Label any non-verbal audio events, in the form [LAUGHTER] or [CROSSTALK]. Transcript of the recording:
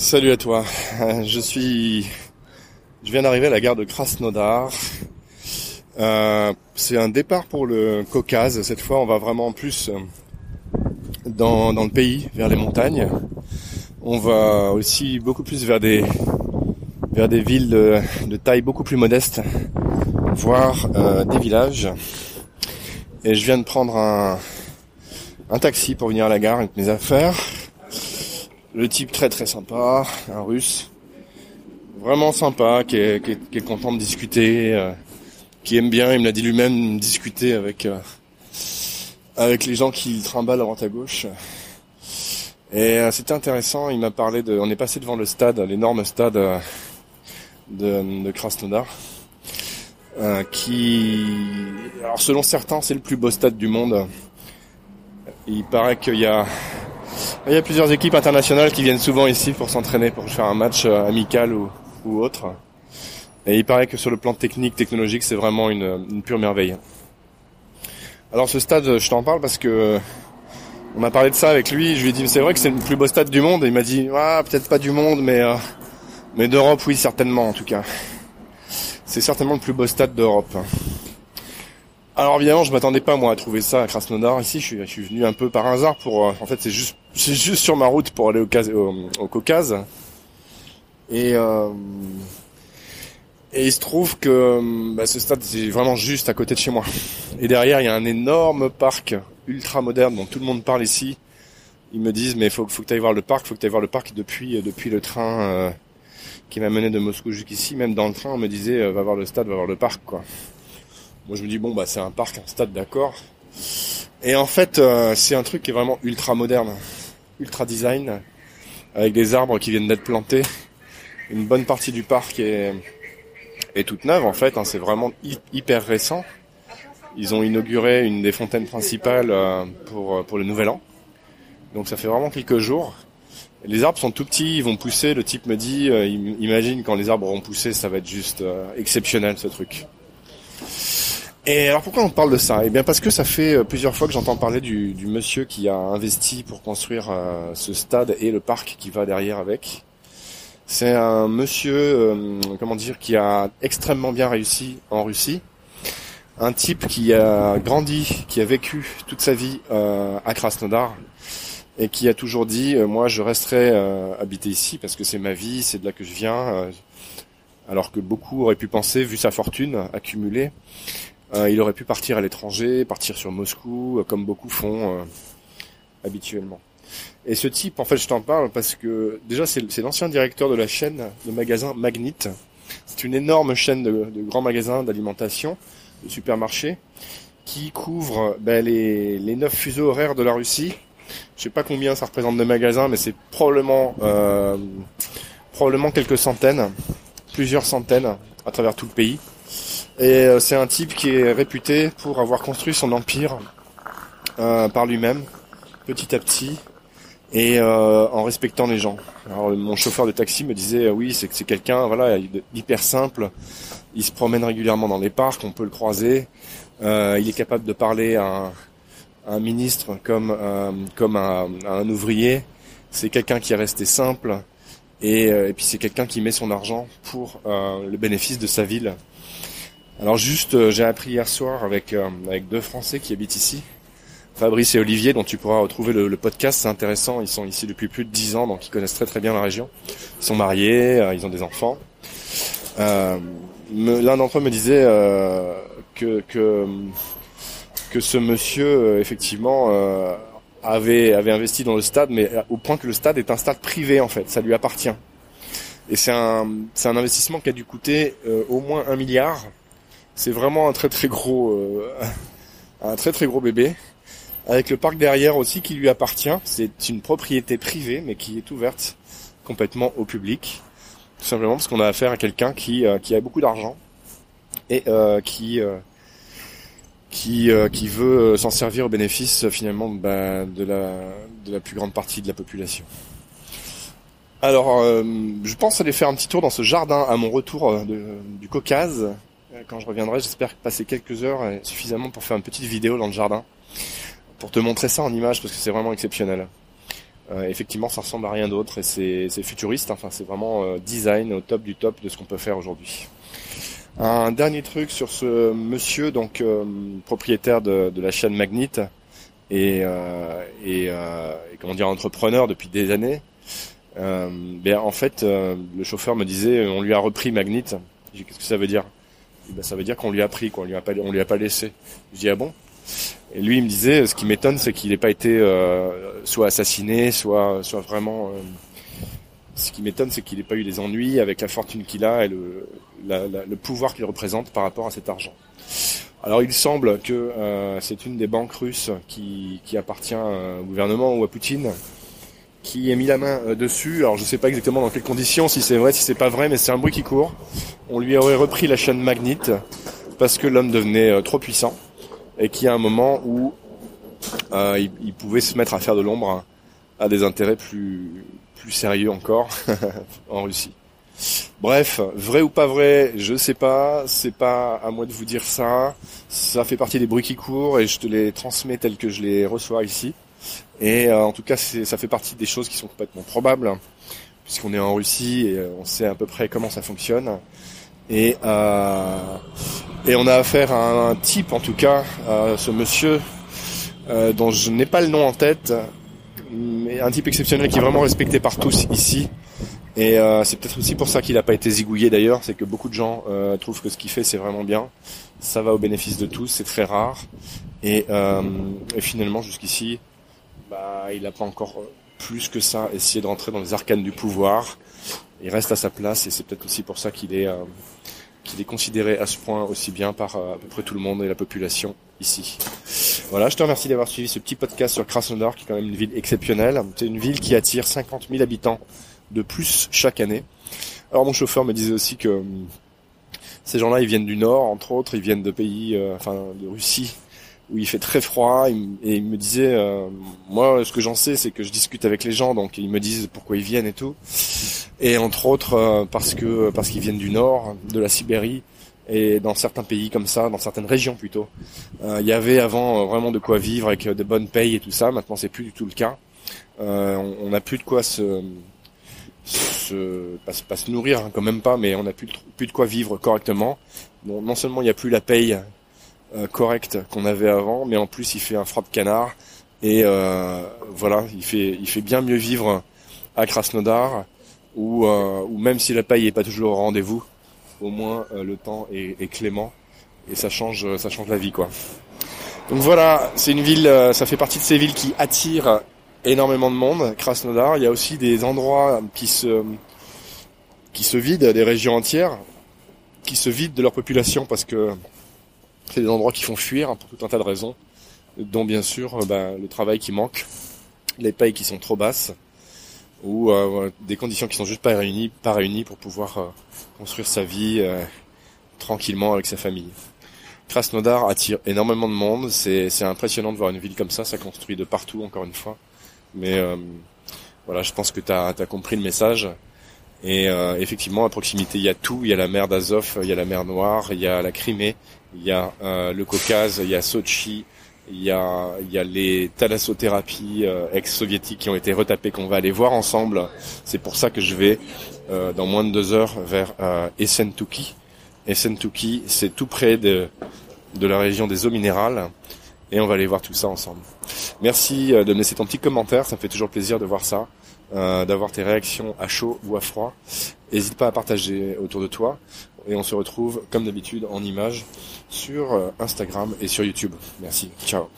Salut à toi. [LAUGHS] Je suis, je viens d'arriver à la gare de Krasnodar. Euh, c'est un départ pour le Caucase. Cette fois, on va vraiment plus dans, dans le pays, vers les montagnes. On va aussi beaucoup plus vers des vers des villes de, de taille beaucoup plus modeste, voire euh, des villages. Et je viens de prendre un, un taxi pour venir à la gare avec mes affaires. Le type très très sympa, un russe, vraiment sympa, qui est, content de discuter, euh, qui aime bien, il me l'a dit lui-même, discuter avec euh, avec les gens qui trimballent à droite à gauche. Et euh, c'était intéressant, il m'a parlé de... On est passé devant le stade, l'énorme stade de, de Krasnodar, qui... Alors selon certains, c'est le plus beau stade du monde. Il paraît qu'il y a il y a plusieurs équipes internationales qui viennent souvent ici pour s'entraîner, pour faire un match euh, amical ou, autre. Et il paraît que sur le plan technique, technologique, c'est vraiment une, pure merveille. Alors ce stade, je t'en parle parce que euh, on a parlé de ça avec lui. Je lui ai dit, c'est vrai que c'est le plus beau stade du monde. Et il m'a dit, ah, peut-être pas du monde, mais euh, mais d'Europe, oui, certainement en tout cas. C'est certainement le plus beau stade d'Europe. Alors évidemment, je m'attendais pas moi à trouver ça à Krasnodar. Ici, je suis, venu un peu par hasard pour. En fait, c'est juste, c'est juste sur ma route pour aller au, au, Caucase. Et euh, et il se trouve que bah, ce stade c'est vraiment juste à côté de chez moi. Et derrière, il y a un énorme parc ultra moderne dont tout le monde parle ici. Ils me disent mais faut, faut que tu ailles voir le parc, faut que tu ailles voir le parc depuis depuis le train euh, qui m'a mené de Moscou jusqu'ici. Même dans le train, on me disait va voir le stade, va voir le parc quoi. Moi je me dis bon bah c'est un parc, un stade d'accord. Et en fait euh, c'est un truc qui est vraiment ultra moderne, ultra design, avec des arbres qui viennent d'être plantés. Une bonne partie du parc est, est toute neuve en fait, hein, c'est vraiment hyper récent. Ils ont inauguré une des fontaines principales euh, pour, euh, pour le nouvel an. Donc ça fait vraiment quelques jours. Les arbres sont tout petits, ils vont pousser. Le type me dit, imagine quand les arbres vont pousser, ça va être juste exceptionnel ce truc. Et alors pourquoi on parle de ça? Eh bien parce que ça fait euh, plusieurs fois que j'entends parler du, monsieur qui a investi pour construire euh, ce stade et le parc qui va derrière avec. C'est un monsieur, euh, comment dire, qui a extrêmement bien réussi en Russie. Un type qui a grandi, qui a vécu toute sa vie à Krasnodar et qui a toujours dit, moi je resterai habité ici parce que c'est ma vie, c'est de là que je viens. alors que beaucoup auraient pu penser, vu sa fortune accumulée, il aurait pu partir à l'étranger, partir sur Moscou, euh, comme beaucoup font euh, habituellement. Et ce type, en fait, je t'en parle parce que déjà, c'est l'ancien directeur de la chaîne de magasins Magnit. C'est une énorme chaîne de, grands magasins d'alimentation, de supermarchés, qui couvre ben, les, les neuf fuseaux horaires de la Russie. Je sais pas combien ça représente de magasins, mais c'est probablement euh, probablement quelques centaines, plusieurs centaines à travers tout le pays. Euh, c'est un type qui est réputé pour avoir construit son empire euh, par lui-même, petit à petit, et euh, en respectant les gens. Alors mon chauffeur de taxi me disait oui, c'est c'est quelqu'un voilà hyper simple. Il se promène régulièrement dans les parcs, on peut le croiser. il est capable de parler à un, ministre comme à, un ouvrier. C'est quelqu'un qui est resté simple. Et puis c'est quelqu'un qui met son argent pour le bénéfice de sa ville alors juste, euh, j'ai appris hier soir avec euh, avec deux Français qui habitent ici, Fabrice et Olivier, dont tu pourras retrouver le, podcast. C'est intéressant. Ils sont ici depuis plus de dix ans, donc ils connaissent très très bien la région. Ils sont mariés, euh, ils ont des enfants. L'un d'entre eux me disait que ce monsieur effectivement avait investi dans le stade, mais au point que le stade est un stade privé en fait, ça lui appartient. Et c'est un c'est un investissement qui a dû coûter au moins un milliard c'est vraiment un très très gros, euh, un très gros bébé. Avec le parc derrière aussi qui lui appartient. C'est une propriété privée mais qui est ouverte complètement au public. Tout simplement parce qu'on a affaire à quelqu'un qui, euh, a beaucoup d'argent et euh, qui veut s'en servir au bénéfice finalement bah, de la plus grande partie de la population. Alors, je pense aller faire un petit tour dans ce jardin à mon retour du Caucase quand je reviendrai, j'espère passer quelques heures suffisamment pour faire une petite vidéo dans le jardin, pour te montrer ça en image parce que c'est vraiment exceptionnel. effectivement, ça ressemble à rien d'autre et c'est futuriste. Enfin, c'est vraiment design au top du top de ce qu'on peut faire aujourd'hui. Un dernier truc sur ce monsieur, donc propriétaire de, la chaîne Magnite et, comment dire entrepreneur depuis des années. Euh, ben en fait, euh, le chauffeur me disait, on lui a repris Magnite. J'ai qu'est-ce que ça veut dire? Ben, ça veut dire qu'on lui a pris, qu'on lui a pas, on lui a pas laissé. Je dis ah bon? Et lui il me disait, ce qui m'étonne, c'est qu'il n'ait pas été euh, soit assassiné, soit, vraiment. Euh, ce qui m'étonne, c'est qu'il n'ait pas eu des ennuis avec la fortune qu'il a et le, pouvoir qu'il représente par rapport à cet argent. Alors il semble que c'est une des banques russes qui appartient au gouvernement ou à Poutine qui a mis la main euh, dessus. Alors je sais pas exactement dans quelles conditions, si c'est vrai, si c'est pas vrai, mais c'est un bruit qui court. On lui aurait repris la chaîne Magnite parce que l'homme devenait euh, trop puissant et qu'il y a un moment où euh, il, pouvait se mettre à faire de l'ombre à des intérêts plus sérieux encore [LAUGHS] en Russie. Bref, vrai ou pas vrai, je sais pas, c'est pas à moi de vous dire ça. Ça fait partie des bruits qui courent et je te les transmets tels que je les reçois ici. Et euh, en tout cas, ça fait partie des choses qui sont complètement probables, puisqu'on est en Russie et euh, on sait à peu près comment ça fonctionne. Et, euh, et on a affaire à un type, en tout cas, ce monsieur, dont je n'ai pas le nom en tête, mais un type exceptionnel qui est vraiment respecté par tous ici. Et c'est peut-être aussi pour ça qu'il n'a pas été zigouillé d'ailleurs, c'est que beaucoup de gens trouvent que ce qu'il fait c'est vraiment bien. Ça va au bénéfice de tous, c'est très rare. Et finalement jusqu'ici, bah, il n'a pas encore plus que ça essayé de rentrer dans les arcanes du pouvoir. Il reste à sa place et c'est peut-être aussi pour ça qu'il est, euh, considéré à ce point aussi bien par euh, à peu près tout le monde et la population ici. Voilà, je te remercie d'avoir suivi ce petit podcast sur Krasnodar, qui est quand même une ville exceptionnelle. C'est une ville qui attire 50 000 habitants de plus chaque année. Alors mon chauffeur me disait aussi que hum, ces gens-là, ils viennent du nord, entre autres, ils viennent de pays, euh, enfin de Russie, où il fait très froid et il me disait euh, moi ce que j'en sais c'est que je discute avec les gens donc ils me disent pourquoi ils viennent et tout. Et entre autres euh, parce que parce qu'ils viennent du nord de la Sibérie et dans certains pays comme ça dans certaines régions plutôt. Euh, il y avait avant vraiment de quoi vivre avec de bonnes payes et tout ça. Maintenant c'est plus du tout le cas. On n'a plus de quoi se pas, se nourrir hein, quand même pas mais on n'a plus, plus de quoi vivre correctement. Bon, non seulement il n'y a plus la paye correct qu'on avait avant, mais en plus il fait un frappe canard et euh, voilà, il fait il fait bien mieux vivre à Krasnodar euh, ou même si la paille est pas toujours au rendez-vous, au moins le temps est, est, clément et ça change ça change la vie quoi. Donc voilà, c'est une ville, ça fait partie de ces villes qui attirent énormément de monde. Krasnodar, il y a aussi des endroits qui se qui se vident, des régions entières qui se vident de leur population parce que c'est des endroits qui font fuir pour tout un tas de raisons, dont bien sûr euh, bah, le travail qui manque, les payes qui sont trop basses, ou euh, des conditions qui sont juste pas réunies, pas réunies pour pouvoir euh, construire sa vie tranquillement avec sa famille. Krasnodar attire énormément de monde, c'est impressionnant de voir une ville comme ça, ça construit de partout encore une fois. Mais voilà, je pense que tu as, compris le message. Et effectivement, à proximité, il y a tout. Il y a la mer d'Azov, il y a la mer Noire, il y a la Crimée, il y a euh, le Caucase, il y a Sochi, il y a, il y a les thalassothérapies euh, ex-soviétiques qui ont été retapées qu'on va aller voir ensemble. C'est pour ça que je vais euh, dans moins de deux heures vers euh, Essentuki. Essentuki, c'est tout près de, de la région des eaux minérales et on va aller voir tout ça ensemble. Merci de me laisser ton petit commentaire, ça me fait toujours plaisir de voir ça, d'avoir tes réactions à chaud ou à froid. N'hésite pas à partager autour de toi et on se retrouve comme d'habitude en images sur euh, Instagram et sur YouTube. Merci. Ciao.